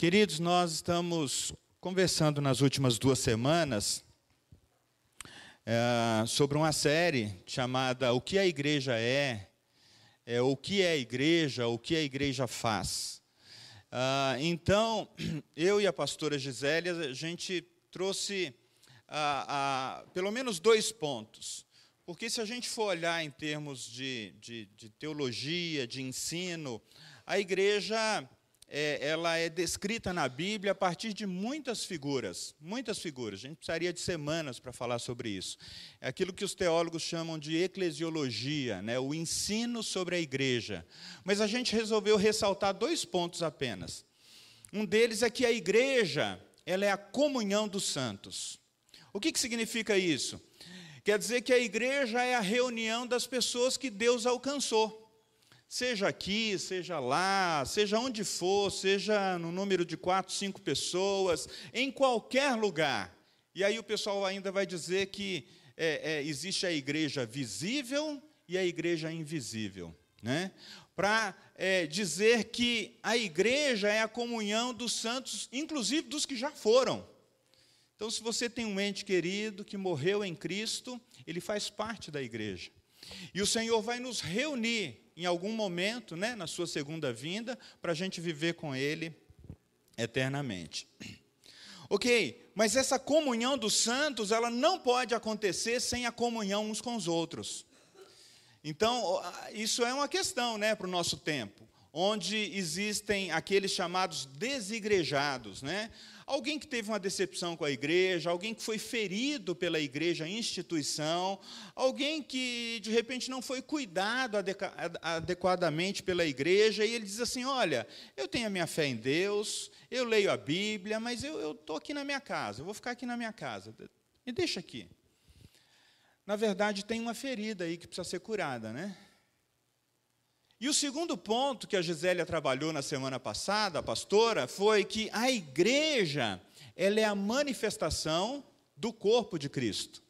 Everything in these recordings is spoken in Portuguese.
Queridos, nós estamos conversando nas últimas duas semanas é, sobre uma série chamada O que a Igreja é, é, o que é a Igreja, o que a Igreja faz. Ah, então, eu e a pastora Gisélia, a gente trouxe ah, ah, pelo menos dois pontos. Porque se a gente for olhar em termos de, de, de teologia, de ensino, a igreja é, ela é descrita na Bíblia a partir de muitas figuras, muitas figuras. A gente precisaria de semanas para falar sobre isso. É aquilo que os teólogos chamam de eclesiologia, né? o ensino sobre a igreja. Mas a gente resolveu ressaltar dois pontos apenas. Um deles é que a igreja ela é a comunhão dos santos. O que, que significa isso? Quer dizer que a igreja é a reunião das pessoas que Deus alcançou. Seja aqui, seja lá, seja onde for, seja no número de quatro, cinco pessoas, em qualquer lugar. E aí o pessoal ainda vai dizer que é, é, existe a igreja visível e a igreja invisível. Né? Para é, dizer que a igreja é a comunhão dos santos, inclusive dos que já foram. Então, se você tem um ente querido que morreu em Cristo, ele faz parte da igreja. E o Senhor vai nos reunir em algum momento, né, na sua segunda vinda, para a gente viver com Ele eternamente. Ok, mas essa comunhão dos santos, ela não pode acontecer sem a comunhão uns com os outros. Então, isso é uma questão né, para o nosso tempo, onde existem aqueles chamados desigrejados, né? Alguém que teve uma decepção com a igreja, alguém que foi ferido pela igreja, instituição, alguém que de repente não foi cuidado adequadamente pela igreja, e ele diz assim: Olha, eu tenho a minha fé em Deus, eu leio a Bíblia, mas eu estou aqui na minha casa, eu vou ficar aqui na minha casa, me deixa aqui. Na verdade, tem uma ferida aí que precisa ser curada, né? E o segundo ponto que a Gisélia trabalhou na semana passada, a pastora, foi que a igreja, ela é a manifestação do corpo de Cristo.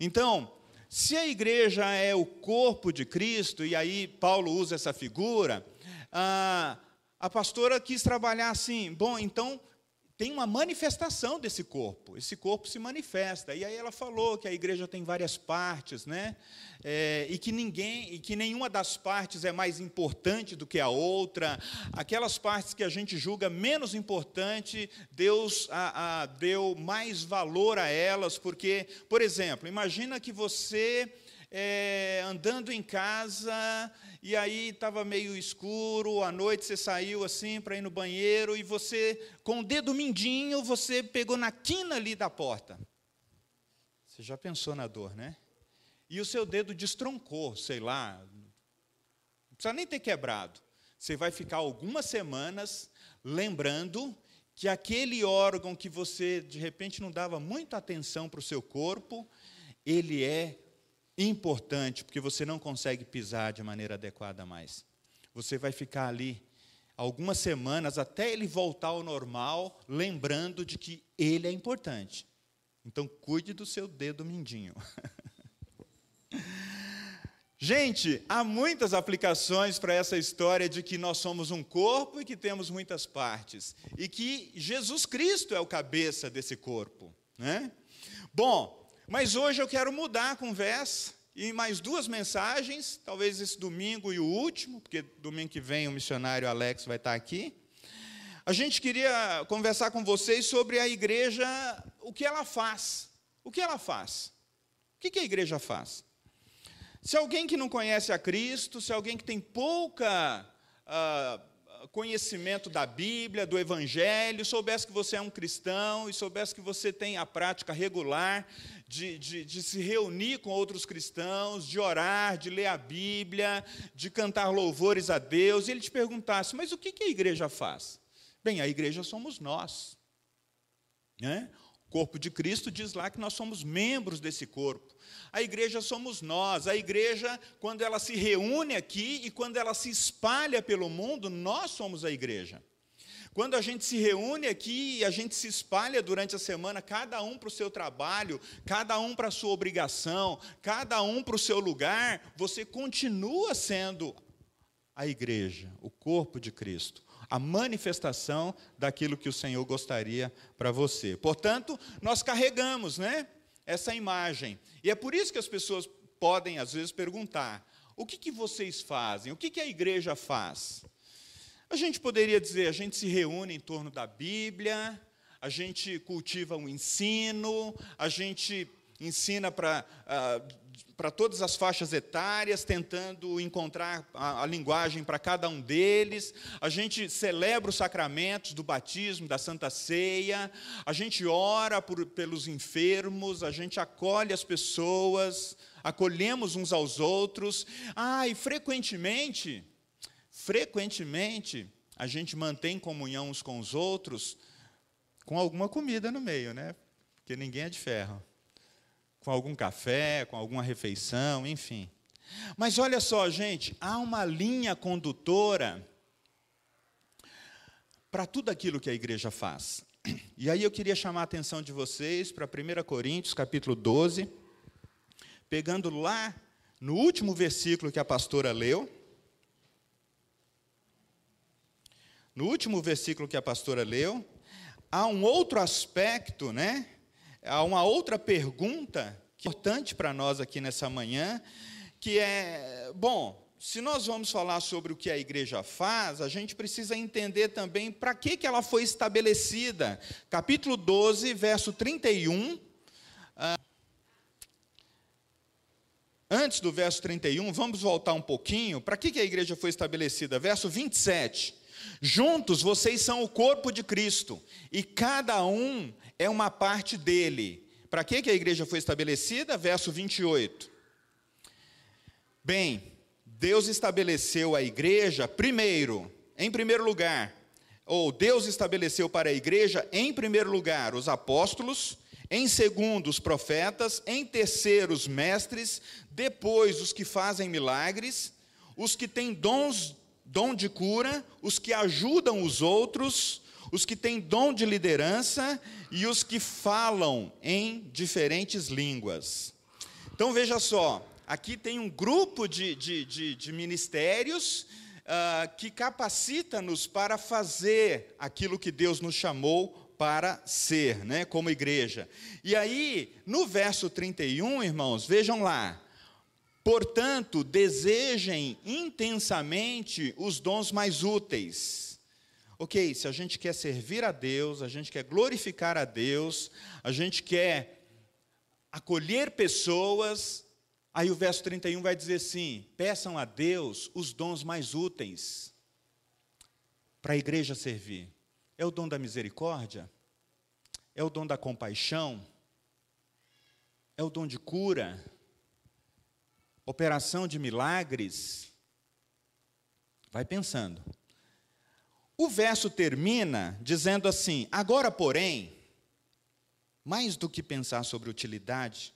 Então, se a igreja é o corpo de Cristo, e aí Paulo usa essa figura, a, a pastora quis trabalhar assim, bom, então tem uma manifestação desse corpo, esse corpo se manifesta. E aí ela falou que a igreja tem várias partes, né? É, e que ninguém, e que nenhuma das partes é mais importante do que a outra. Aquelas partes que a gente julga menos importante, Deus a, a, deu mais valor a elas, porque, por exemplo, imagina que você é, andando em casa, e aí estava meio escuro, à noite você saiu assim para ir no banheiro, e você, com o dedo mindinho, você pegou na quina ali da porta. Você já pensou na dor, né? E o seu dedo destroncou, sei lá, não precisa nem ter quebrado. Você vai ficar algumas semanas lembrando que aquele órgão que você de repente não dava muita atenção para o seu corpo, ele é importante, porque você não consegue pisar de maneira adequada mais. Você vai ficar ali algumas semanas até ele voltar ao normal, lembrando de que ele é importante. Então, cuide do seu dedo mindinho. Gente, há muitas aplicações para essa história de que nós somos um corpo e que temos muitas partes. E que Jesus Cristo é o cabeça desse corpo. Né? Bom, mas hoje eu quero mudar a conversa e mais duas mensagens, talvez esse domingo e o último, porque domingo que vem o missionário Alex vai estar aqui. A gente queria conversar com vocês sobre a igreja, o que ela faz. O que ela faz? O que a igreja faz? Se alguém que não conhece a Cristo, se alguém que tem pouca uh, conhecimento da Bíblia, do Evangelho, soubesse que você é um cristão e soubesse que você tem a prática regular de, de, de, se reunir com outros cristãos, de orar, de ler a Bíblia, de cantar louvores a Deus, e ele te perguntasse: mas o que, a igreja faz? Bem, a igreja somos nós. Né? Corpo de Cristo diz lá que nós somos membros desse corpo. A igreja somos nós. A igreja, quando ela se reúne aqui e quando ela se espalha pelo mundo, nós somos a igreja. Quando a gente se reúne aqui e a gente se espalha durante a semana, cada um para o seu trabalho, cada um para a sua obrigação, cada um para o seu lugar, você continua sendo a igreja, o corpo de Cristo, a manifestação daquilo que o Senhor gostaria para você. Portanto, nós carregamos, né, essa imagem. E é por isso que as pessoas podem às vezes perguntar: o que, que vocês fazem? O que, que a igreja faz? A gente poderia dizer, a gente se reúne em torno da Bíblia, a gente cultiva o um ensino, a gente ensina para uh, para todas as faixas etárias, tentando encontrar a, a linguagem para cada um deles. A gente celebra os sacramentos do batismo, da Santa Ceia. A gente ora por, pelos enfermos, a gente acolhe as pessoas, acolhemos uns aos outros. Ah, e frequentemente, frequentemente, a gente mantém comunhão uns com os outros com alguma comida no meio, né? Porque ninguém é de ferro com algum café, com alguma refeição, enfim. Mas olha só, gente, há uma linha condutora para tudo aquilo que a igreja faz. E aí eu queria chamar a atenção de vocês para 1 Coríntios, capítulo 12, pegando lá no último versículo que a pastora leu. No último versículo que a pastora leu, há um outro aspecto, né? Há uma outra pergunta que é importante para nós aqui nessa manhã, que é, bom, se nós vamos falar sobre o que a igreja faz, a gente precisa entender também para que, que ela foi estabelecida. Capítulo 12, verso 31. Ah, antes do verso 31, vamos voltar um pouquinho. Para que, que a igreja foi estabelecida? Verso 27. Juntos vocês são o corpo de Cristo, e cada um é uma parte dele. Para que, que a igreja foi estabelecida? Verso 28. Bem, Deus estabeleceu a igreja primeiro, em primeiro lugar, ou Deus estabeleceu para a igreja, em primeiro lugar, os apóstolos, em segundo, os profetas, em terceiro, os mestres, depois, os que fazem milagres, os que têm dons, dom de cura, os que ajudam os outros, os que têm dom de liderança e os que falam em diferentes línguas. Então veja só, aqui tem um grupo de, de, de, de ministérios uh, que capacita-nos para fazer aquilo que Deus nos chamou para ser, né, como igreja. E aí, no verso 31, irmãos, vejam lá. Portanto, desejem intensamente os dons mais úteis ok, se a gente quer servir a Deus, a gente quer glorificar a Deus, a gente quer acolher pessoas, aí o verso 31 vai dizer assim: peçam a Deus os dons mais úteis para a igreja servir. É o dom da misericórdia? É o dom da compaixão? É o dom de cura? Operação de milagres? Vai pensando. O verso termina dizendo assim: Agora, porém, mais do que pensar sobre utilidade,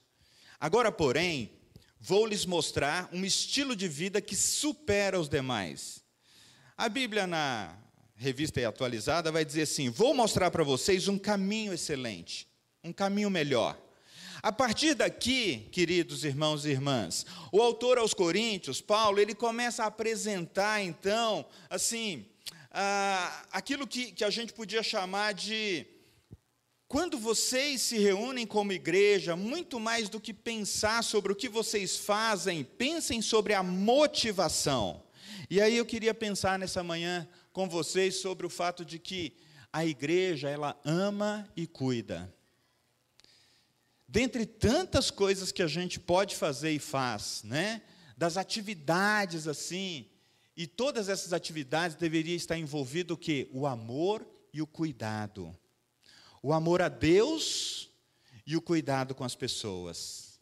agora, porém, vou lhes mostrar um estilo de vida que supera os demais. A Bíblia, na revista atualizada, vai dizer assim: Vou mostrar para vocês um caminho excelente, um caminho melhor. A partir daqui, queridos irmãos e irmãs, o autor aos Coríntios, Paulo, ele começa a apresentar, então, assim, ah, aquilo que, que a gente podia chamar de. Quando vocês se reúnem como igreja, muito mais do que pensar sobre o que vocês fazem, pensem sobre a motivação. E aí eu queria pensar nessa manhã com vocês sobre o fato de que a igreja, ela ama e cuida. Dentre tantas coisas que a gente pode fazer e faz, né? Das atividades assim, e todas essas atividades deveriam estar envolvido o quê? O amor e o cuidado. O amor a Deus e o cuidado com as pessoas.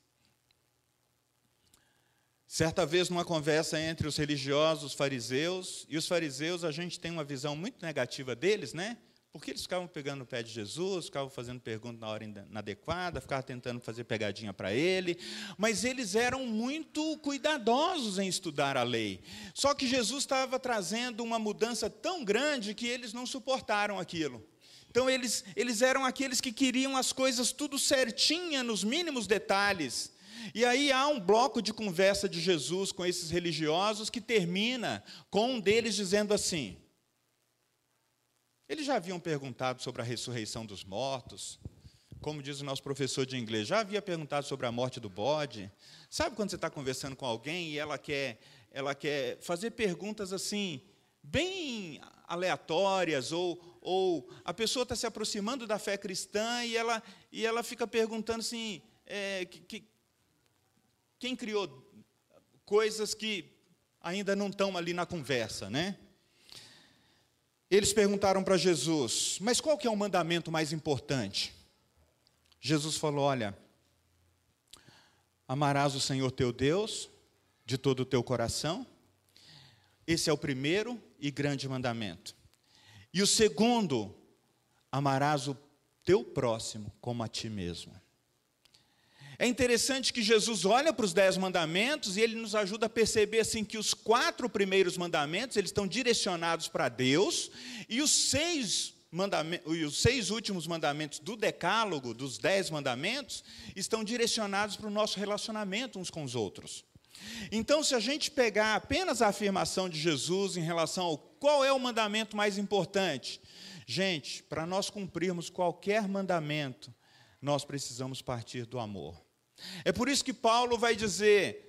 Certa vez, numa conversa entre os religiosos, os fariseus, e os fariseus, a gente tem uma visão muito negativa deles, né? Porque eles ficavam pegando o pé de Jesus, ficavam fazendo perguntas na hora inadequada, ficavam tentando fazer pegadinha para ele, mas eles eram muito cuidadosos em estudar a lei. Só que Jesus estava trazendo uma mudança tão grande que eles não suportaram aquilo. Então eles, eles eram aqueles que queriam as coisas tudo certinha, nos mínimos detalhes. E aí há um bloco de conversa de Jesus com esses religiosos que termina com um deles dizendo assim: Eles já haviam perguntado sobre a ressurreição dos mortos, como diz o nosso professor de inglês, já havia perguntado sobre a morte do bode. Sabe quando você está conversando com alguém e ela quer, ela quer fazer perguntas assim, bem aleatórias, ou, ou a pessoa está se aproximando da fé cristã e ela, e ela fica perguntando assim, é, que, que, quem criou coisas que ainda não estão ali na conversa, né? Eles perguntaram para Jesus, mas qual que é o mandamento mais importante? Jesus falou: Olha, amarás o Senhor teu Deus de todo o teu coração. Esse é o primeiro e grande mandamento. E o segundo, amarás o teu próximo como a ti mesmo. É interessante que Jesus olha para os dez mandamentos e ele nos ajuda a perceber assim que os quatro primeiros mandamentos eles estão direcionados para Deus e os seis e os seis últimos mandamentos do Decálogo, dos dez mandamentos, estão direcionados para o nosso relacionamento uns com os outros. Então, se a gente pegar apenas a afirmação de Jesus em relação ao qual é o mandamento mais importante, gente, para nós cumprirmos qualquer mandamento, nós precisamos partir do amor. É por isso que Paulo vai dizer: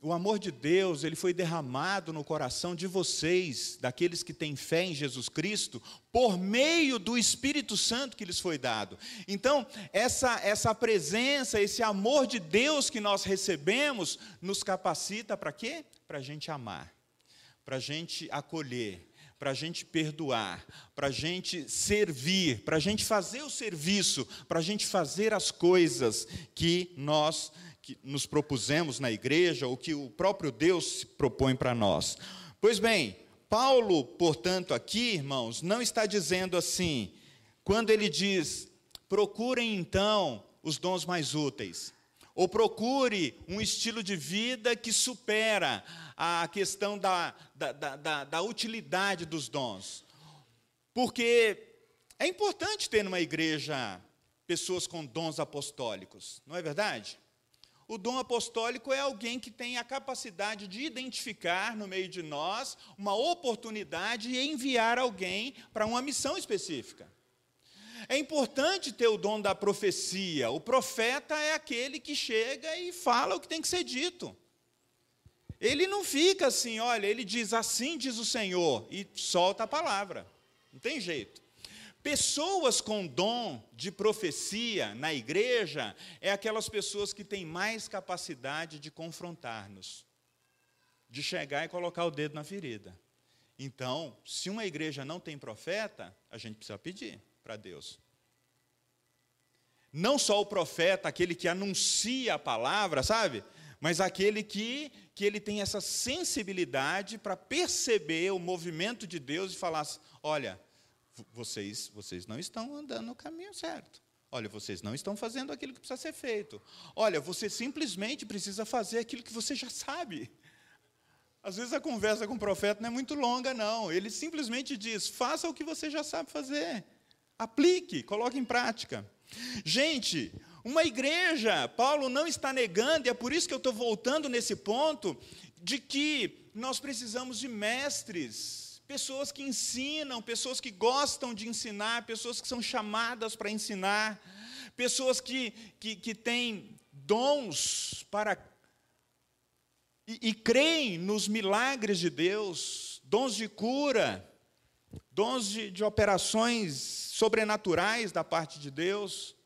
o amor de Deus, ele foi derramado no coração de vocês, daqueles que têm fé em Jesus Cristo, por meio do Espírito Santo que lhes foi dado. Então, essa essa presença, esse amor de Deus que nós recebemos, nos capacita para quê? Para a gente amar, para a gente acolher, para a gente perdoar, para a gente servir, para a gente fazer o serviço, para a gente fazer as coisas que nós que nos propusemos na igreja, ou que o próprio Deus propõe para nós. Pois bem, Paulo, portanto, aqui, irmãos, não está dizendo assim, quando ele diz, procurem então os dons mais úteis, ou procure um estilo de vida que supera a questão da, da, da, da, utilidade dos dons. Porque é importante ter numa igreja pessoas com dons apostólicos, não é verdade? O dom apostólico é alguém que tem a capacidade de identificar no meio de nós uma oportunidade e enviar alguém para uma missão específica. É importante ter o dom da profecia. O profeta é aquele que chega e fala o que tem que ser dito. Ele não fica assim, olha, ele diz assim diz o Senhor e solta a palavra. Não tem jeito. Pessoas com dom de profecia na igreja é aquelas pessoas que têm mais capacidade de confrontar-nos, de chegar e colocar o dedo na ferida. Então, se uma igreja não tem profeta, a gente precisa pedir para Deus. Não só o profeta, aquele que anuncia a palavra, sabe? Mas aquele que, que ele tem essa sensibilidade para perceber o movimento de Deus e falar: olha, vocês, vocês não estão andando no caminho certo. Olha, vocês não estão fazendo aquilo que precisa ser feito. Olha, você simplesmente precisa fazer aquilo que você já sabe. Às vezes a conversa com o profeta não é muito longa, não. Ele simplesmente diz: faça o que você já sabe fazer. Aplique, coloque em prática. Gente, uma igreja, Paulo não está negando, e é por isso que eu estou voltando nesse ponto, de que nós precisamos de mestres pessoas que ensinam, pessoas que gostam de ensinar, pessoas que são chamadas para ensinar, pessoas que, que, que têm dons para. E, e creem nos milagres de Deus, dons de cura, dons de, de operações sobrenaturais da parte de Deus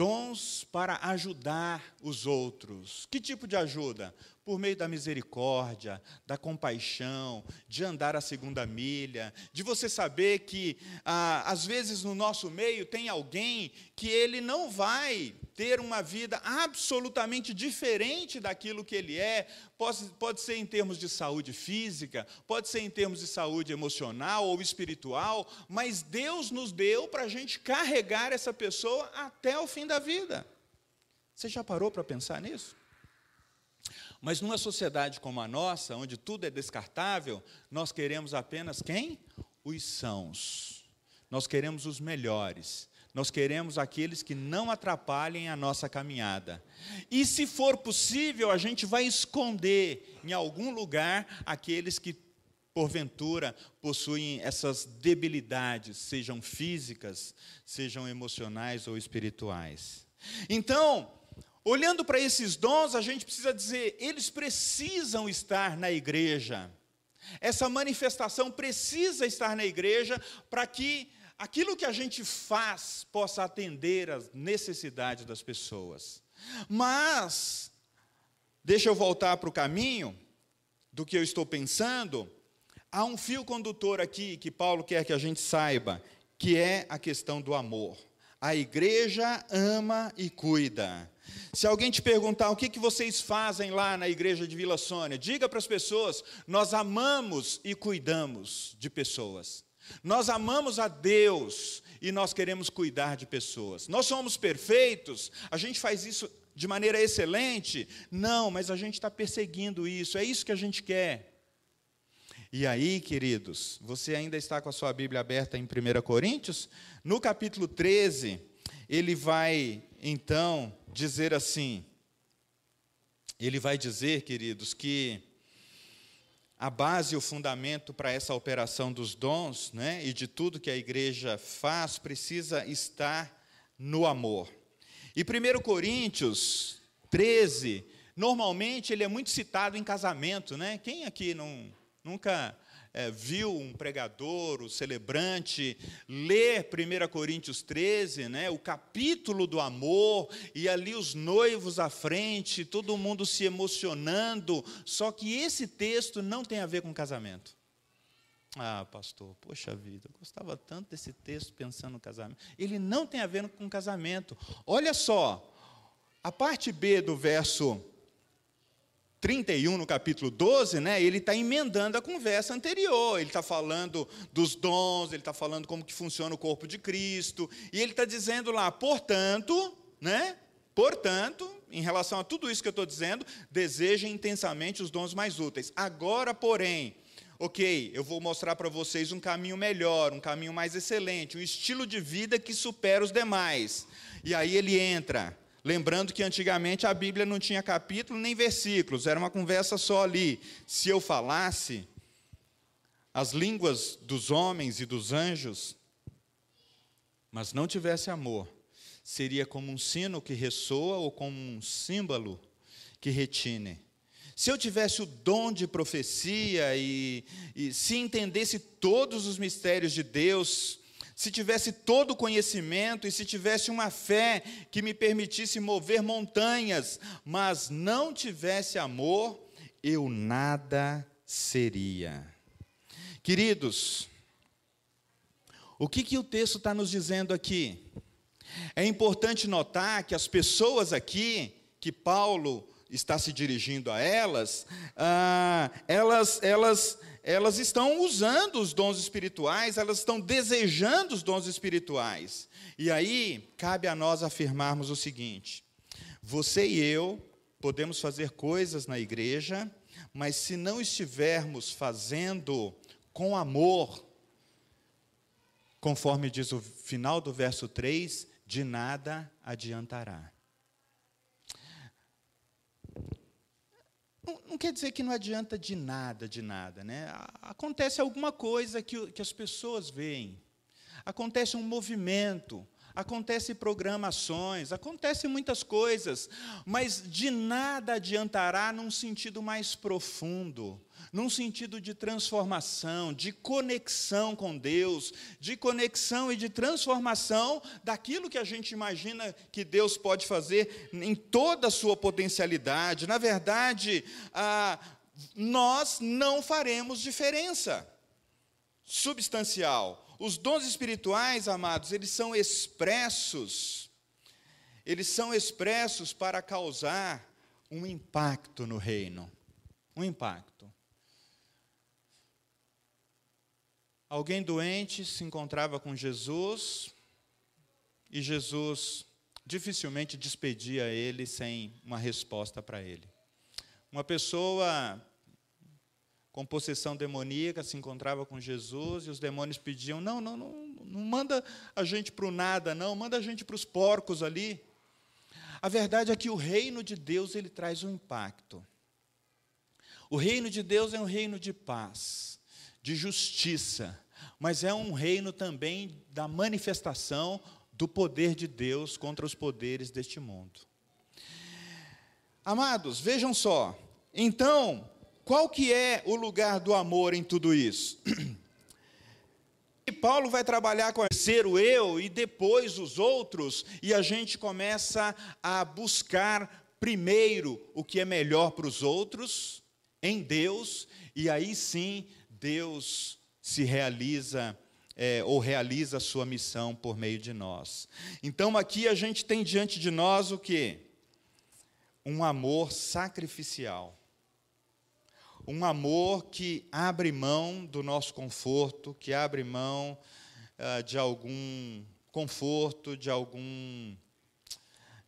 dons para ajudar os outros. Que tipo de ajuda? Por meio da misericórdia, da compaixão, de andar a segunda milha, de você saber que, ah, às vezes, no nosso meio tem alguém que ele não vai ter uma vida absolutamente diferente daquilo que ele é, pode, pode ser em termos de saúde física, pode ser em termos de saúde emocional ou espiritual, mas Deus nos deu para a gente carregar essa pessoa até o fim da vida. Você já parou para pensar nisso? Mas numa sociedade como a nossa, onde tudo é descartável, nós queremos apenas quem? Os sãos. Nós queremos os melhores. Nós queremos aqueles que não atrapalhem a nossa caminhada. E se for possível, a gente vai esconder em algum lugar aqueles que porventura possuem essas debilidades, sejam físicas, sejam emocionais ou espirituais. Então, olhando para esses dons, a gente precisa dizer, eles precisam estar na igreja. Essa manifestação precisa estar na igreja para que aquilo que a gente faz possa atender às necessidades das pessoas. Mas, deixa eu voltar para o caminho do que eu estou pensando. Há um fio condutor aqui que Paulo quer que a gente saiba, que é a questão do amor. A igreja ama e cuida. Se alguém te perguntar o que, que vocês fazem lá na igreja de Vila Sônia, diga para as pessoas: nós amamos e cuidamos de pessoas. Nós amamos a Deus e nós queremos cuidar de pessoas. Nós somos perfeitos, a gente faz isso de maneira excelente? Não, mas a gente está perseguindo isso, é isso que a gente quer. E aí, queridos, você ainda está com a sua Bíblia aberta em 1 Coríntios? No capítulo 13, ele vai então dizer assim: ele vai dizer, queridos, que a base e o fundamento para essa operação dos dons, né, e de tudo que a igreja faz, precisa estar no amor. E 1 Coríntios 13, normalmente ele é muito citado em casamento, né? Quem aqui não, nunca é, viu um pregador, o celebrante, ler 1 Coríntios 13, né, o capítulo do amor, e ali os noivos à frente, todo mundo se emocionando, só que esse texto não tem a ver com casamento. Ah, pastor, poxa vida, eu gostava tanto desse texto pensando no casamento. Ele não tem a ver com casamento. Olha só, a parte B do verso 31, no capítulo 12, né, ele está emendando a conversa anterior. Ele está falando dos dons, ele está falando como que funciona o corpo de Cristo, e ele está dizendo lá, portanto, né, portanto, em relação a tudo isso que eu estou dizendo, desejem intensamente os dons mais úteis. Agora, porém, ok, eu vou mostrar para vocês um caminho melhor, um caminho mais excelente, um estilo de vida que supera os demais. E aí ele entra Lembrando que antigamente a Bíblia não tinha capítulo nem versículos, era uma conversa só ali. Se eu falasse as línguas dos homens e dos anjos, mas não tivesse amor, seria como um sino que ressoa ou como um símbolo que retine. Se eu tivesse o dom de profecia e, e se entendesse todos os mistérios de Deus, se tivesse todo o conhecimento e se tivesse uma fé que me permitisse mover montanhas, mas não tivesse amor, eu nada seria. Queridos, o que, que o texto está nos dizendo aqui? É importante notar que as pessoas aqui, que Paulo está se dirigindo a elas, ah, elas, elas elas estão usando os dons espirituais, elas estão desejando os dons espirituais. E aí, cabe a nós afirmarmos o seguinte: você e eu podemos fazer coisas na igreja, mas se não estivermos fazendo com amor, conforme diz o final do verso 3, de nada adiantará. Não, não, quer dizer que não adianta de nada, de nada. Né? Acontece alguma coisa que, que as pessoas veem. Acontece um movimento, acontece programações, acontece muitas coisas, mas de nada adiantará num sentido mais profundo, num sentido de transformação, de conexão com Deus, de conexão e de transformação daquilo que a gente imagina que Deus pode fazer em toda a sua potencialidade. Na verdade, ah, nós não faremos diferença substancial. Os dons espirituais, amados, eles são expressos, eles são expressos para causar um impacto no reino. Um impacto. Alguém doente se encontrava com Jesus e Jesus dificilmente despedia ele sem uma resposta para ele. Uma pessoa com possessão demoníaca se encontrava com Jesus e os demônios pediam: não, não, não, não manda a gente para o nada, não, manda a gente para os porcos ali. A verdade é que o reino de Deus ele traz um impacto. O reino de Deus é um reino de paz. De justiça, mas é um reino também da manifestação do poder de Deus contra os poderes deste mundo. Amados, vejam só. Então, qual que é o lugar do amor em tudo isso? E Paulo vai trabalhar com ser o eu e depois os outros, e a gente começa a buscar primeiro o que é melhor para os outros em Deus, e aí sim Deus se realiza é, ou realiza a sua missão por meio de nós. Então aqui a gente tem diante de nós o que? Um amor sacrificial um amor que abre mão do nosso conforto, que abre mão uh, de algum conforto, de algum,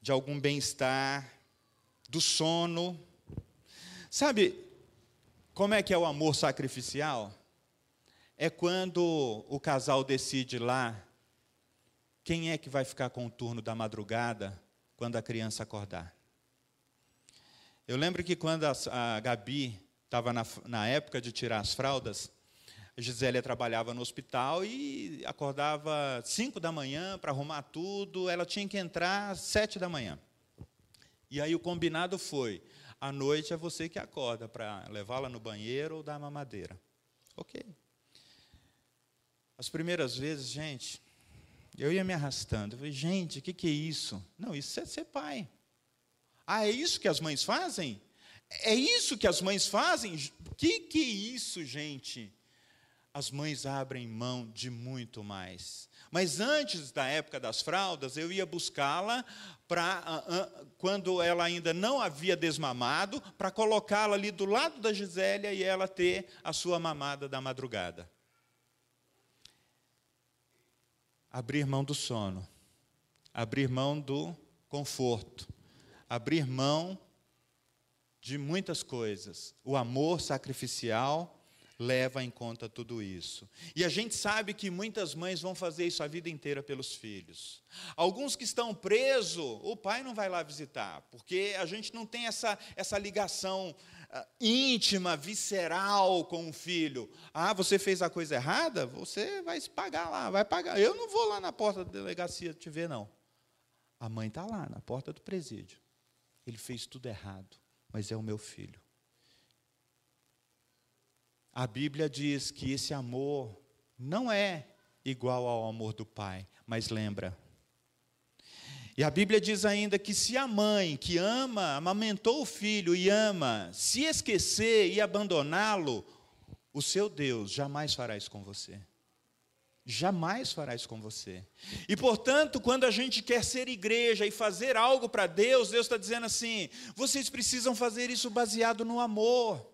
de algum bem-estar, do sono. Sabe como é que é o amor sacrificial? É quando o casal decide lá quem é que vai ficar com o turno da madrugada quando a criança acordar. Eu lembro que quando a, a Gabi estava na, na época de tirar as fraldas, a Gisélia trabalhava no hospital e acordava 5 da manhã para arrumar tudo, ela tinha que entrar às 7 da manhã. E aí o combinado foi: à noite é você que acorda para levá-la no banheiro ou dar mamadeira. Ok. As primeiras vezes, gente, eu ia me arrastando. Eu falei, gente, o que, que é isso? Não, isso é ser pai. Ah, é isso que as mães fazem? É isso que as mães fazem? Que que é isso, gente? As mães abrem mão de muito mais. Mas antes da época das fraldas, eu ia buscá-la para quando ela ainda não havia desmamado, para colocá-la ali do lado da Gisélia e ela ter a sua mamada da madrugada. Abrir mão do sono, abrir mão do conforto, abrir mão de muitas coisas. O amor sacrificial leva em conta tudo isso. E a gente sabe que muitas mães vão fazer isso a vida inteira pelos filhos. Alguns que estão presos, o pai não vai lá visitar, porque a gente não tem essa, essa ligação uh, íntima, visceral com o filho. Ah, você fez a coisa errada? Você vai se pagar lá, vai pagar. Eu não vou lá na porta da delegacia te ver, não. A mãe está lá, na porta do presídio. Ele fez tudo errado mas é o meu filho. A Bíblia diz que esse amor não é igual ao amor do pai, mas lembra. E a Bíblia diz ainda que se a mãe que ama, amamentou o filho e ama, se esquecer e abandoná-lo, o seu Deus jamais fará isso com você jamais fará isso com você. E portanto, quando a gente quer ser igreja e fazer algo para Deus, Deus está dizendo assim: vocês precisam fazer isso baseado no amor.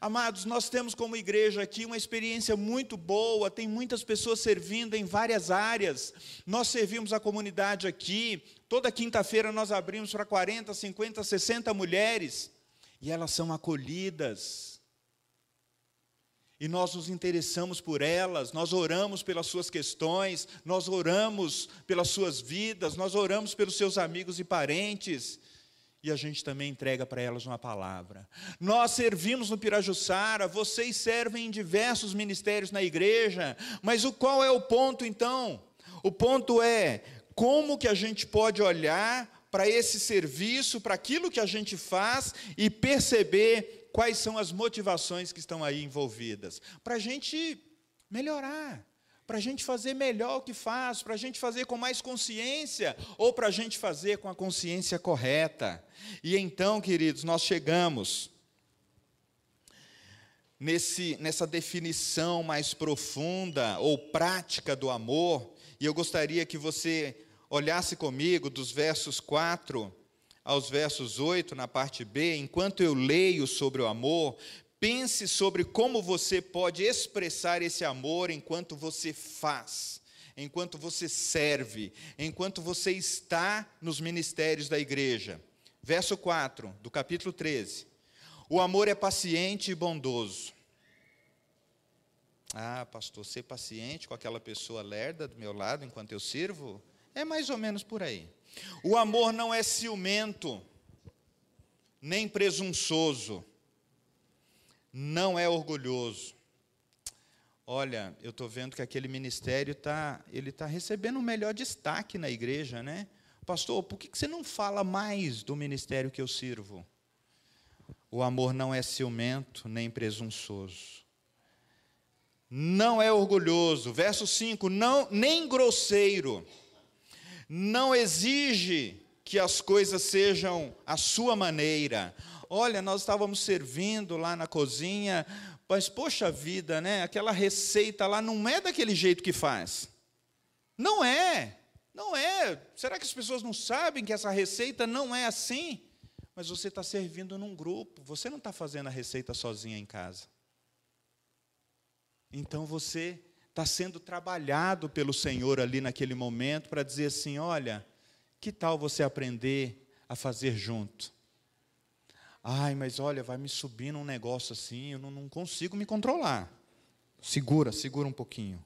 Amados, nós temos como igreja aqui uma experiência muito boa, tem muitas pessoas servindo em várias áreas. Nós servimos a comunidade aqui, toda quinta-feira nós abrimos para 40, 50, 60 mulheres, e elas são acolhidas. E nós nos interessamos por elas, nós oramos pelas suas questões, nós oramos pelas suas vidas, nós oramos pelos seus amigos e parentes, e a gente também entrega para elas uma palavra. Nós servimos no Pirajussara, vocês servem em diversos ministérios na igreja, mas o qual é o ponto então? O ponto é como que a gente pode olhar para esse serviço, para aquilo que a gente faz e perceber quais são as motivações que estão aí envolvidas. Para a gente melhorar, para a gente fazer melhor o que faz, para a gente fazer com mais consciência, ou para a gente fazer com a consciência correta. E então, queridos, nós chegamos nesse, nessa definição mais profunda ou prática do amor, e eu gostaria que você olhasse comigo dos versos 4 aos versos 8, na parte B, enquanto eu leio sobre o amor, pense sobre como você pode expressar esse amor enquanto você faz, enquanto você serve, enquanto você está nos ministérios da igreja. Verso 4 do capítulo 13. O amor é paciente e bondoso. Ah, pastor, ser paciente com aquela pessoa lerda do meu lado enquanto eu sirvo? É mais ou menos por aí. O amor não é ciumento, nem presunçoso, não é orgulhoso, olha, eu estou vendo que aquele ministério está ele tá recebendo um melhor destaque na igreja, né? Pastor, por que você não fala mais do ministério que eu sirvo? O amor não é ciumento nem presunçoso. Não é orgulhoso. Verso 5, não nem grosseiro. Não exige que as coisas sejam a sua maneira. Olha, nós estávamos servindo lá na cozinha, mas poxa vida, né? Aquela receita lá não é daquele jeito que faz. Não é. Não é. Será que as pessoas não sabem que essa receita não é assim? Mas você está servindo num grupo, você não está fazendo a receita sozinha em casa. Então você está sendo trabalhado pelo Senhor ali naquele momento para dizer assim: olha, que tal você aprender a fazer junto? Ai, mas olha, vai me subindo um negócio assim, eu não, não consigo me controlar. Segura, segura um pouquinho.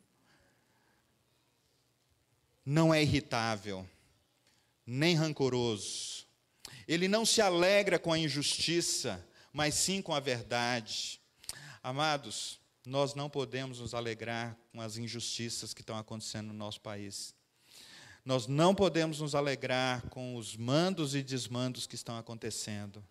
Não é irritável, nem rancoroso. Ele não se alegra com a injustiça, mas sim com a verdade. Amados, nós não podemos nos alegrar com as injustiças que estão acontecendo no nosso país. Nós não podemos nos alegrar com os mandos e desmandos que estão acontecendo.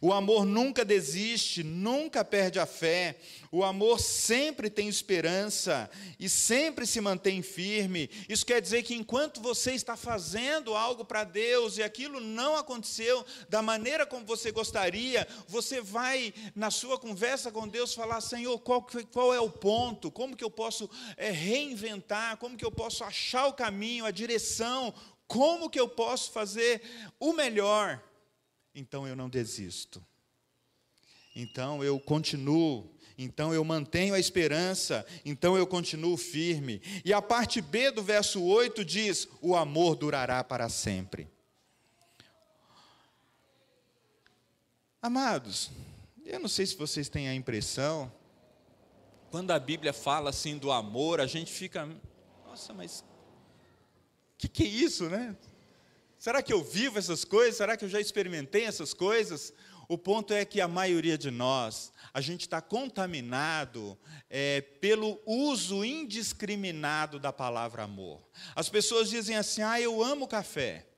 O amor nunca desiste, nunca perde a fé. O amor sempre tem esperança e sempre se mantém firme. Isso quer dizer que enquanto você está fazendo algo para Deus e aquilo não aconteceu da maneira como você gostaria, você vai na sua conversa com Deus falar: Senhor, qual, qual é o ponto? Como que eu posso é, reinventar? Como que eu posso achar o caminho, a direção? Como que eu posso fazer o melhor? Então eu não desisto. Então eu continuo, então eu mantenho a esperança, então eu continuo firme. E a parte B do verso 8 diz: o amor durará para sempre. Amados, eu não sei se vocês têm a impressão, quando a Bíblia fala assim do amor, a gente fica, nossa, mas o que, que é isso, né? Será que eu vivo essas coisas? Será que eu já experimentei essas coisas? O ponto é que a maioria de nós, a gente está contaminado é, pelo uso indiscriminado da palavra amor. As pessoas dizem assim: ah, eu amo café,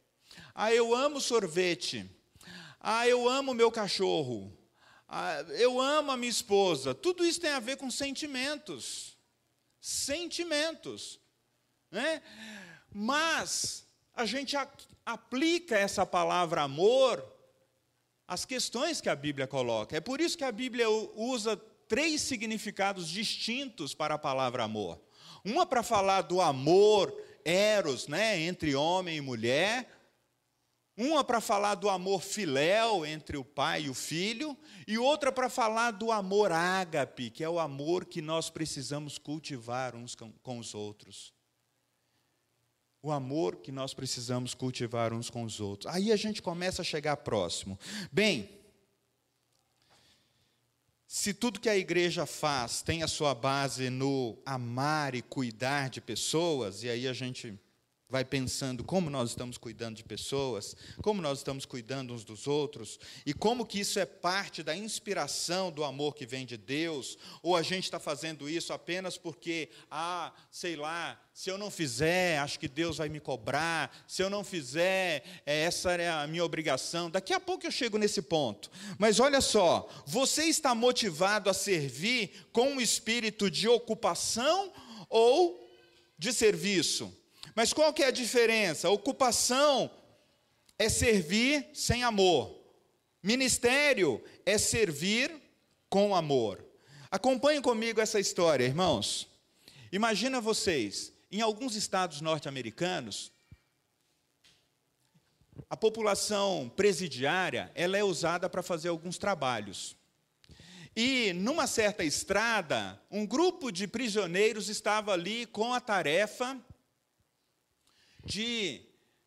ah, eu amo sorvete, ah, eu amo meu cachorro, ah, eu amo a minha esposa. Tudo isso tem a ver com sentimentos. Sentimentos. Né? Mas a gente aplica essa palavra amor às questões que a Bíblia coloca. É por isso que a Bíblia usa três significados distintos para a palavra amor. Uma para falar do amor eros, né, entre homem e mulher, uma para falar do amor filéu entre o pai e o filho, e outra para falar do amor ágape, que é o amor que nós precisamos cultivar uns com os outros o amor que nós precisamos cultivar uns com os outros. Aí a gente começa a chegar próximo. Bem, se tudo que a igreja faz tem a sua base no amar e cuidar de pessoas, e aí a gente vai pensando como nós estamos cuidando de pessoas, como nós estamos cuidando uns dos outros, e como que isso é parte da inspiração do amor que vem de Deus, ou a gente está fazendo isso apenas porque, ah, sei lá, se eu não fizer, acho que Deus vai me cobrar, se eu não fizer, é, essa é a minha obrigação. Daqui a pouco eu chego nesse ponto. Mas olha só, você está motivado a servir com um espírito de ocupação ou de serviço? Mas qual que é a diferença? Ocupação é servir sem amor. Ministério é servir com amor. Acompanhem comigo essa história, irmãos. Imagina vocês, em alguns estados norte-americanos, a população presidiária, ela é usada para fazer alguns trabalhos. E numa certa estrada, um grupo de prisioneiros estava ali com a tarefa de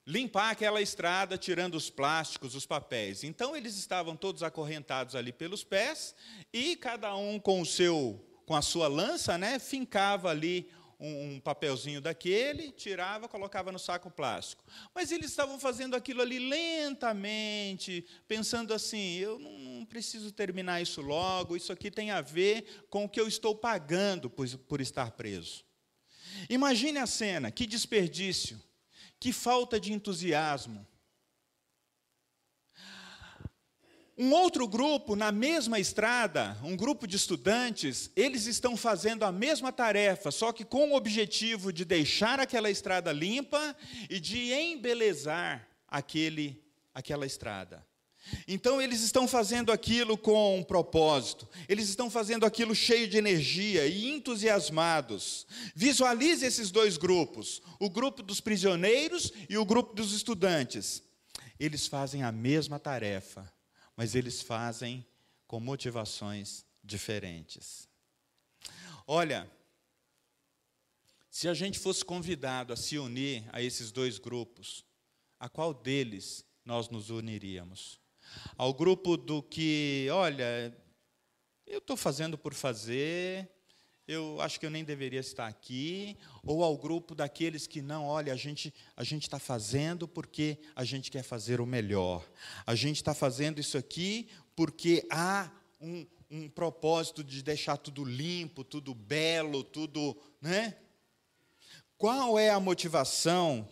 limpar aquela estrada, tirando os plásticos, os papéis. Então eles estavam todos acorrentados ali pelos pés e cada um com o seu com a sua lança, né, fincava ali um, um, papelzinho daquele, tirava, colocava no saco plástico. Mas eles estavam fazendo aquilo ali lentamente, pensando assim: eu não, preciso terminar isso logo, isso aqui tem a ver com o que eu estou pagando por, por estar preso. Imagine a cena, que desperdício, que falta de entusiasmo. Um outro grupo, na mesma estrada, um grupo de estudantes, eles estão fazendo a mesma tarefa, só que com o objetivo de deixar aquela estrada limpa e de embelezar aquele, aquela estrada. Então, eles estão fazendo aquilo com um propósito, eles estão fazendo aquilo cheio de energia e entusiasmados. Visualize esses dois grupos: o grupo dos prisioneiros e o grupo dos estudantes. Eles fazem a mesma tarefa, mas eles fazem com motivações diferentes. Olha, se a gente fosse convidado a se unir a esses dois grupos, a qual deles nós nos uniríamos? Ao grupo do que, olha, eu estou fazendo por fazer, eu acho que eu nem deveria estar aqui, ou ao grupo daqueles que não, olha, a gente a gente está fazendo porque a gente quer fazer o melhor. A gente está fazendo isso aqui porque há um, um propósito de deixar tudo limpo, tudo belo, tudo, né? Qual é a motivação?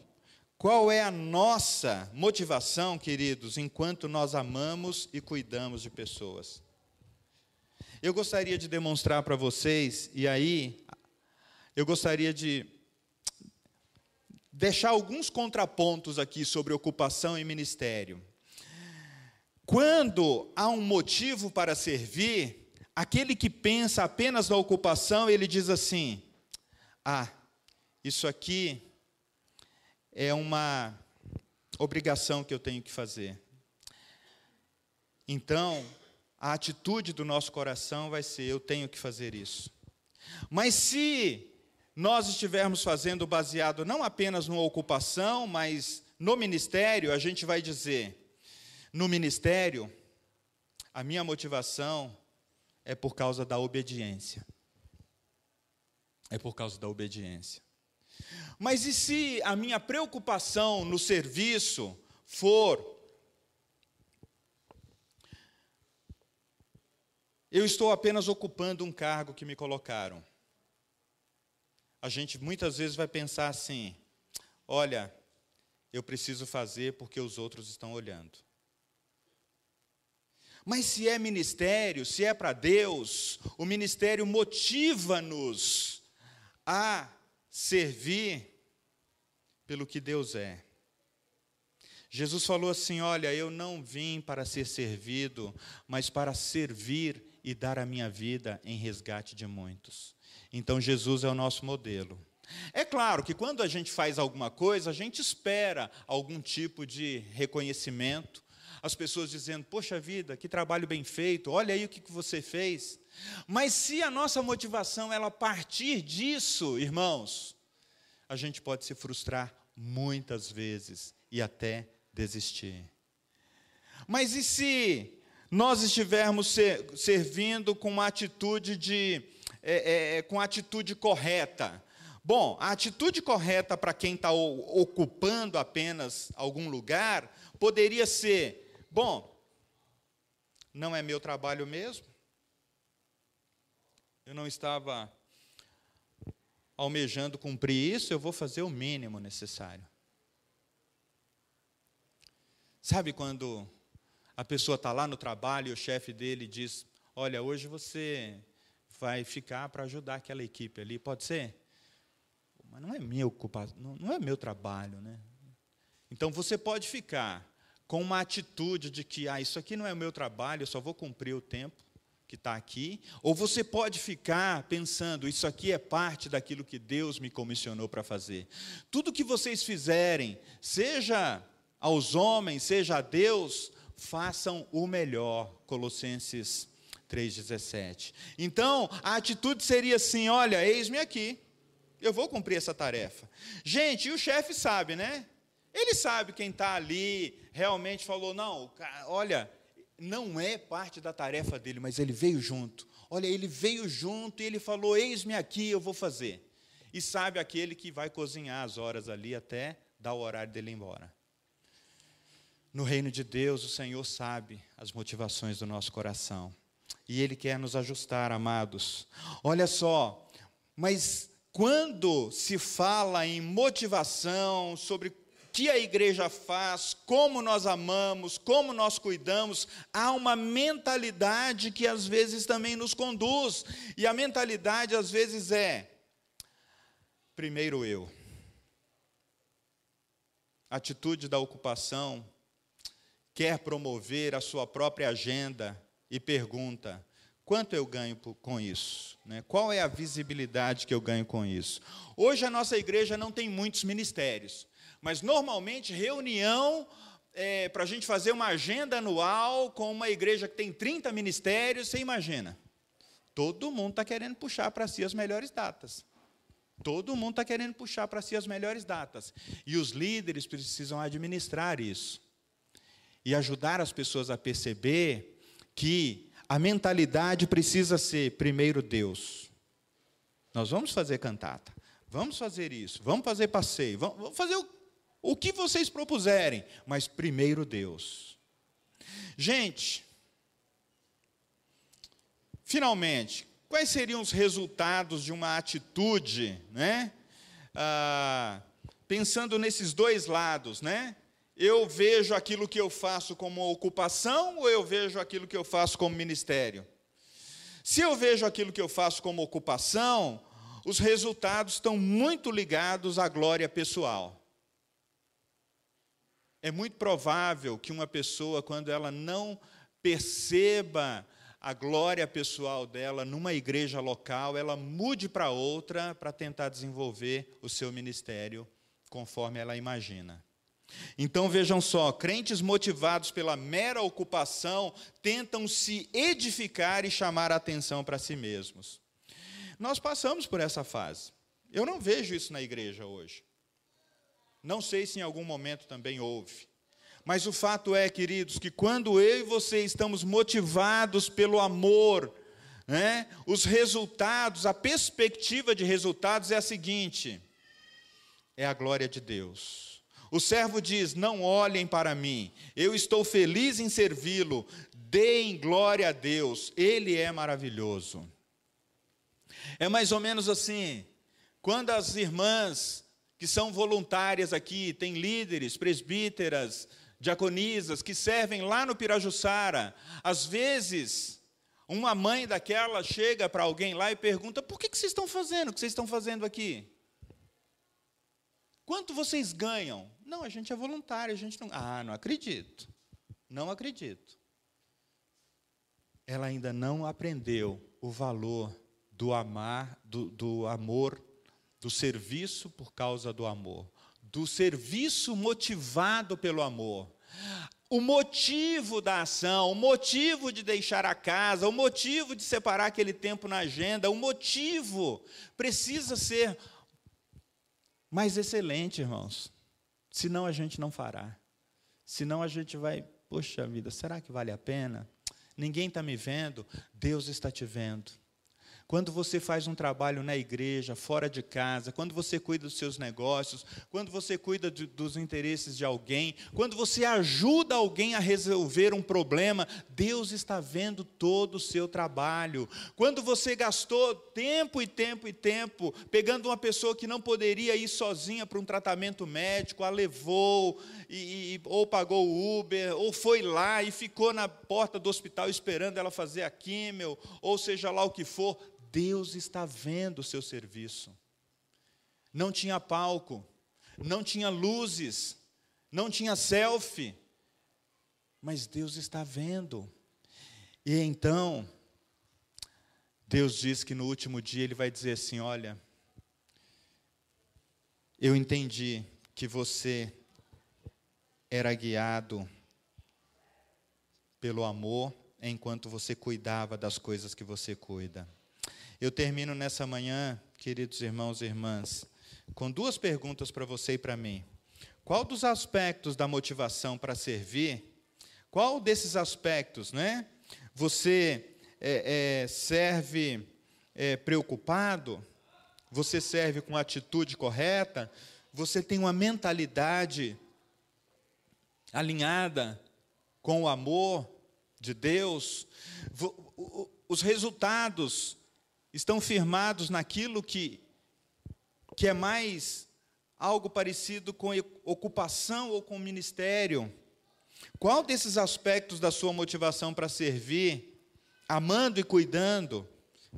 Qual é a nossa motivação, queridos, enquanto nós amamos e cuidamos de pessoas? Eu gostaria de demonstrar para vocês, e aí, eu gostaria de deixar alguns contrapontos aqui sobre ocupação e ministério. Quando há um motivo para servir, aquele que pensa apenas na ocupação, ele diz assim: ah, isso aqui é uma obrigação que eu tenho que fazer. Então, a atitude do nosso coração vai ser: eu tenho que fazer isso. Mas se nós estivermos fazendo baseado não apenas numa ocupação, mas no ministério, a gente vai dizer: no ministério, a minha motivação é por causa da obediência. É por causa da obediência. Mas e se a minha preocupação no serviço for Eu estou apenas ocupando um cargo que me colocaram. A gente muitas vezes vai pensar assim: olha, eu preciso fazer porque os outros estão olhando. Mas se é ministério, se é para Deus, o ministério motiva-nos a servir pelo que Deus é. Jesus falou assim: Olha, eu não vim para ser servido, mas para servir e dar a minha vida em resgate de muitos. Então Jesus é o nosso modelo. É claro que quando a gente faz alguma coisa, a gente espera algum tipo de reconhecimento. As pessoas dizendo: Poxa vida, que trabalho bem feito, olha aí o que você fez. Mas se a nossa motivação ela partir disso, irmãos, a gente pode se frustrar muitas vezes e até desistir. Mas e se nós estivermos ser, servindo com uma atitude de é, é, com atitude correta. Bom, a atitude correta para quem está ocupando apenas algum lugar poderia ser: bom, não é meu trabalho mesmo. Eu não estava almejando cumprir isso, eu vou fazer o mínimo necessário. Sabe quando a pessoa está lá no trabalho e o chefe dele diz: Olha, hoje você vai ficar para ajudar aquela equipe ali, pode ser? Mas não é ocupação, não é meu trabalho, né? Então você pode ficar com uma atitude de que, ah, isso aqui não é o meu trabalho, eu só vou cumprir o tempo que está aqui, ou você pode ficar pensando, isso aqui é parte daquilo que Deus me comissionou para fazer. Tudo que vocês fizerem, seja aos homens, seja a Deus, façam o melhor. Colossenses 3,17. Então, a atitude seria assim: olha, eis-me aqui, eu vou cumprir essa tarefa. Gente, e o chefe sabe, né? Ele sabe quem está ali, realmente falou: não, olha, não é parte da tarefa dele, mas ele veio junto. Olha, ele veio junto e ele falou: eis-me aqui, eu vou fazer. e sabe aquele que vai cozinhar as horas ali até dar o horário dele ir embora. No reino de Deus, o Senhor sabe as motivações do nosso coração. E Ele quer nos ajustar, amados. Olha só, mas quando se fala em motivação, sobre que a igreja faz, como nós amamos, como nós cuidamos, há uma mentalidade que às vezes também nos conduz. E a mentalidade às vezes é: primeiro eu. atitude da ocupação quer promover a sua própria agenda e pergunta: quanto eu ganho com isso? Né? Qual é a visibilidade que eu ganho com isso? Hoje a nossa igreja não tem muitos ministérios, mas normalmente reunião é, para a gente fazer uma agenda anual com uma igreja que tem 30 ministérios, você imagina. Todo mundo está querendo puxar para si as melhores datas. Todo mundo está querendo puxar para si as melhores datas. E os líderes precisam administrar isso e ajudar as pessoas a perceber que a mentalidade precisa ser primeiro Deus. Nós vamos fazer cantata, vamos fazer isso, vamos fazer passeio, vamos fazer o, o que vocês propuserem, mas primeiro Deus. Gente, finalmente, quais seriam os resultados de uma atitude, né? Ah, pensando nesses dois lados, né? eu vejo aquilo que eu faço como ocupação ou eu vejo aquilo que eu faço como ministério? Se eu vejo aquilo que eu faço como ocupação, os resultados estão muito ligados à glória pessoal. É muito provável que uma pessoa, quando ela não perceba a glória pessoal dela numa igreja local, ela mude para outra para tentar desenvolver o seu ministério conforme ela imagina. Então vejam só, crentes motivados pela mera ocupação tentam se edificar e chamar a atenção para si mesmos. Nós passamos por essa fase. Eu não vejo isso na igreja hoje. Não sei se em algum momento também houve. Mas o fato é, queridos, que quando eu e você estamos motivados pelo amor, né, os resultados, a perspectiva de resultados é a seguinte: é a glória de Deus. O servo diz: Não olhem para mim, eu estou feliz em servi-lo, deem glória a Deus, ele é maravilhoso. É mais ou menos assim, quando as irmãs que são voluntárias aqui, têm líderes, presbíteras, diaconisas, que servem lá no Pirajussara, às vezes, uma mãe daquela chega para alguém lá e pergunta: por que, que vocês estão fazendo o que vocês estão fazendo aqui? Quanto vocês ganham? Não, a gente é voluntário, a gente não. Ah, não acredito. Não acredito. Ela ainda não aprendeu o valor do amar, do, do amor, do serviço por causa do amor, do serviço motivado pelo amor. O motivo da ação, o motivo de deixar a casa, o motivo de separar aquele tempo na agenda, o motivo precisa ser mais excelente, irmãos. Senão a gente não fará. Senão a gente vai, poxa vida, será que vale a pena? Ninguém está me vendo, Deus está te vendo. Quando você faz um trabalho na igreja, fora de casa, quando você cuida dos seus negócios, quando você cuida de, dos interesses de alguém, quando você ajuda alguém a resolver um problema, Deus está vendo todo o seu trabalho. Quando você gastou tempo e tempo e tempo pegando uma pessoa que não poderia ir sozinha para um tratamento médico, a levou, e, e, ou pagou o Uber, ou foi lá e ficou na porta do hospital esperando ela fazer a químio, ou seja lá o que for, Deus está vendo o seu serviço. Não tinha palco, não tinha luzes, não tinha selfie, mas Deus está vendo. E então, Deus diz que no último dia Ele vai dizer assim: Olha, eu entendi que você era guiado pelo amor enquanto você cuidava das coisas que você cuida. Eu termino nessa manhã, queridos irmãos e irmãs, com duas perguntas para você e para mim. Qual dos aspectos da motivação para servir, qual desses aspectos, né? Você é, é, serve é, preocupado? você serve com a atitude correta, você tem uma mentalidade alinhada com o amor de Deus, os resultados estão firmados naquilo que, que é mais algo parecido com ocupação ou com ministério. Qual desses aspectos da sua motivação para servir, amando e cuidando,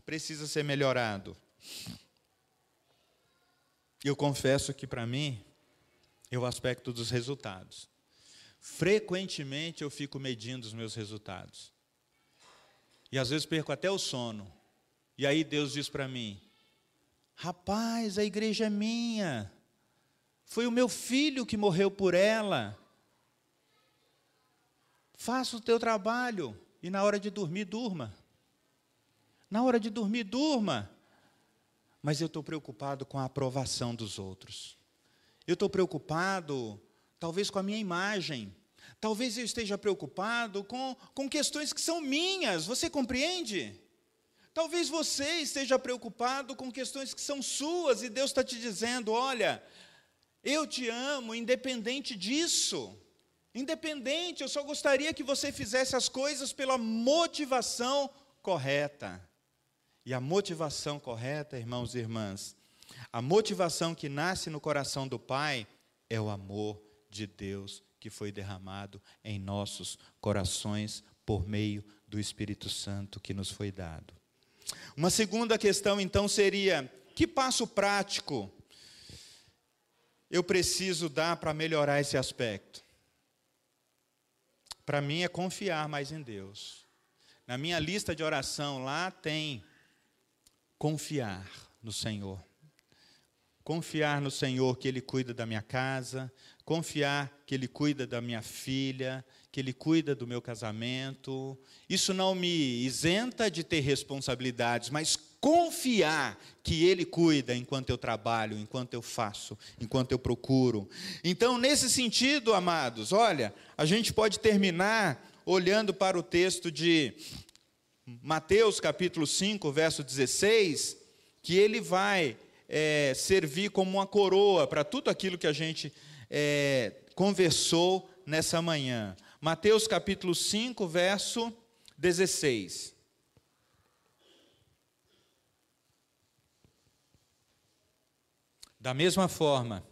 precisa ser melhorado? Eu confesso que para mim é o aspecto dos resultados. Frequentemente eu fico medindo os meus resultados. E às vezes perco até o sono. E aí Deus diz para mim: Rapaz, a igreja é minha. Foi o meu filho que morreu por ela. Faça o teu trabalho e na hora de dormir, durma. Na hora de dormir, durma mas eu estou preocupado com a aprovação dos outros. Eu estou preocupado, talvez, com a minha imagem. Talvez eu esteja preocupado com, com questões que são minhas. Você compreende? Talvez você esteja preocupado com questões que são suas e Deus está te dizendo: olha, eu te amo, independente disso. Independente, eu só gostaria que você fizesse as coisas pela motivação correta. E a motivação correta, irmãos e irmãs, a motivação que nasce no coração do Pai é o amor de Deus que foi derramado em nossos corações por meio do Espírito Santo que nos foi dado. Uma segunda questão, então, seria: que passo prático eu preciso dar para melhorar esse aspecto? Para mim é confiar mais em Deus. Na minha lista de oração lá tem confiar no Senhor. Confiar no Senhor que Ele cuida da minha casa, confiar que Ele cuida da minha filha, que Ele cuida do meu casamento. Isso não me isenta de ter responsabilidades, mas confiar que Ele cuida enquanto eu trabalho, enquanto eu faço, enquanto eu procuro. Então, nesse sentido, amados, olha, a gente pode terminar olhando para o texto de Mateus capítulo 5, verso 16, que ele vai é, servir como uma coroa para tudo aquilo que a gente é, conversou nessa manhã. Mateus capítulo 5, verso 16. Da mesma forma,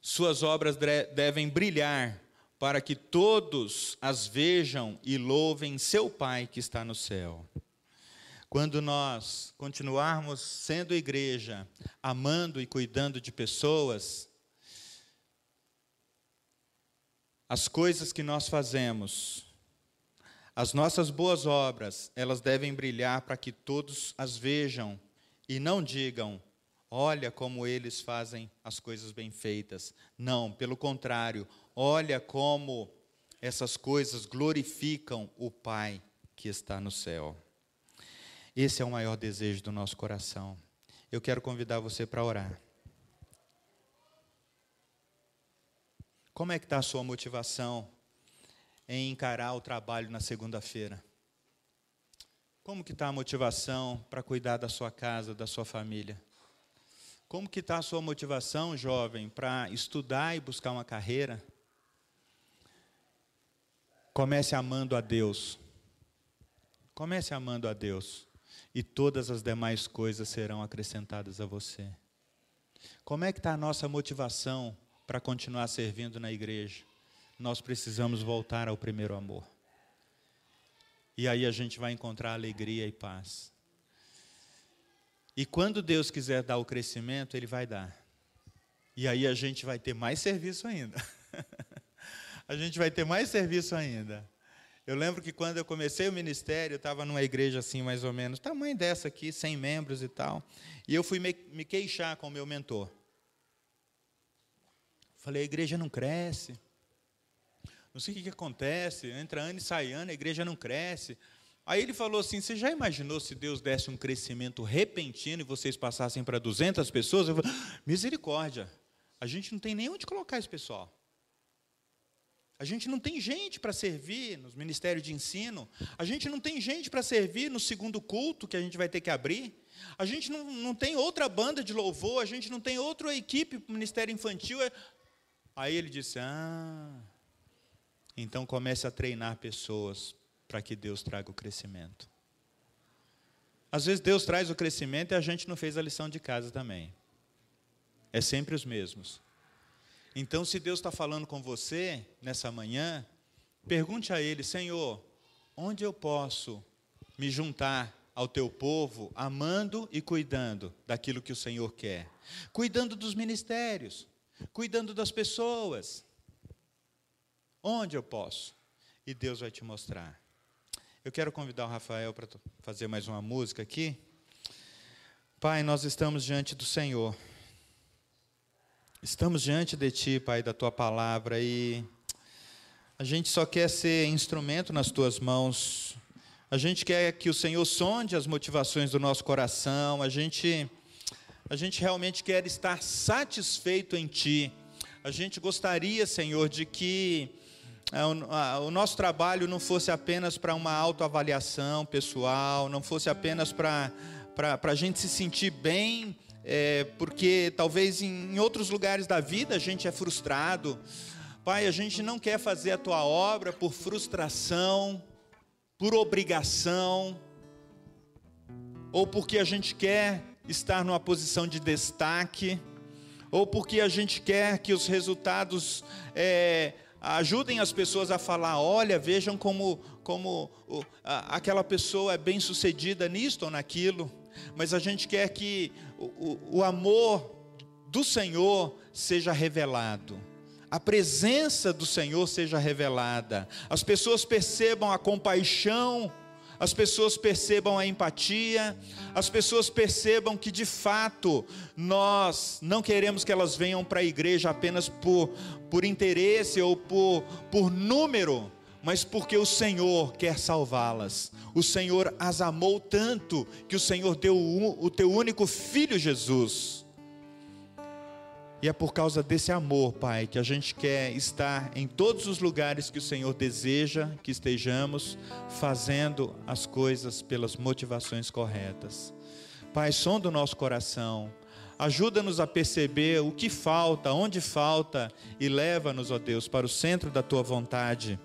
suas obras devem brilhar para que todos as vejam e louvem seu Pai que está no céu. Quando nós continuarmos sendo igreja, amando e cuidando de pessoas, as coisas que nós fazemos, as nossas boas obras, elas devem brilhar para que todos as vejam e não digam, olha como eles fazem as coisas bem feitas. Não, pelo contrário, Olha como essas coisas glorificam o Pai que está no céu. Esse é o maior desejo do nosso coração. Eu quero convidar você para orar. Como é que está a sua motivação em encarar o trabalho na segunda-feira? Como que está a motivação para cuidar da sua casa, da sua família? Como que está a sua motivação, jovem, para estudar e buscar uma carreira? Comece amando a Deus. Comece amando a Deus. E todas as demais coisas serão acrescentadas a você. Como é que está a nossa motivação para continuar servindo na igreja? Nós precisamos voltar ao primeiro amor. E aí a gente vai encontrar alegria e paz. E quando Deus quiser dar o crescimento, Ele vai dar. E aí a gente vai ter mais serviço ainda. a gente vai ter mais serviço ainda. Eu lembro que quando eu comecei o ministério, eu estava numa igreja assim, mais ou menos, tamanho dessa aqui, 100 membros e tal. E eu fui me, me queixar com o meu mentor. Falei, a igreja não cresce. Não sei o que, que acontece. Entra ano e sai ano, a igreja não cresce. Aí ele falou assim: Você já imaginou se Deus desse um crescimento repentino e vocês passassem para 200 pessoas? Eu falei: Misericórdia, a gente não tem nem onde colocar esse pessoal. A gente não tem gente para servir nos ministérios de ensino. A gente não tem gente para servir no segundo culto que a gente vai ter que abrir. A gente não, não tem outra banda de louvor. A gente não tem outra equipe para o ministério infantil. Aí ele disse: Ah, então comece a treinar pessoas para que Deus traga o crescimento. Às vezes Deus traz o crescimento e a gente não fez a lição de casa também. É sempre os mesmos. Então, se Deus está falando com você nessa manhã, pergunte a Ele: Senhor, onde eu posso me juntar ao teu povo, amando e cuidando daquilo que o Senhor quer? Cuidando dos ministérios, cuidando das pessoas. Onde eu posso? E Deus vai te mostrar. Eu quero convidar o Rafael para fazer mais uma música aqui. Pai, nós estamos diante do Senhor. Estamos diante de Ti, Pai, da Tua palavra, e a gente só quer ser instrumento nas Tuas mãos. A gente quer que o Senhor sonde as motivações do nosso coração. A gente, a gente realmente quer estar satisfeito em Ti. A gente gostaria, Senhor, de que ah, o nosso trabalho não fosse apenas para uma autoavaliação pessoal, não fosse apenas para a gente se sentir bem é, porque talvez em outros lugares da vida a gente é frustrado. Pai, a gente não quer fazer a tua obra por frustração, por obrigação, ou porque a gente quer estar numa posição de destaque, ou porque a gente quer que os resultados é, ajudem as pessoas a falar: olha, vejam como, como aquela pessoa é bem sucedida nisto ou naquilo. Mas a gente quer que o, o, o amor do Senhor seja revelado. A presença do Senhor seja revelada, as pessoas percebam a compaixão, as pessoas percebam a empatia, as pessoas percebam que de fato nós não queremos que elas venham para a igreja apenas por, por interesse ou por, por número, mas porque o Senhor quer salvá-las. O Senhor as amou tanto que o Senhor deu o, o teu único filho Jesus. E é por causa desse amor, Pai, que a gente quer estar em todos os lugares que o Senhor deseja que estejamos, fazendo as coisas pelas motivações corretas. Pai, som do nosso coração, ajuda-nos a perceber o que falta, onde falta, e leva-nos, ó Deus, para o centro da tua vontade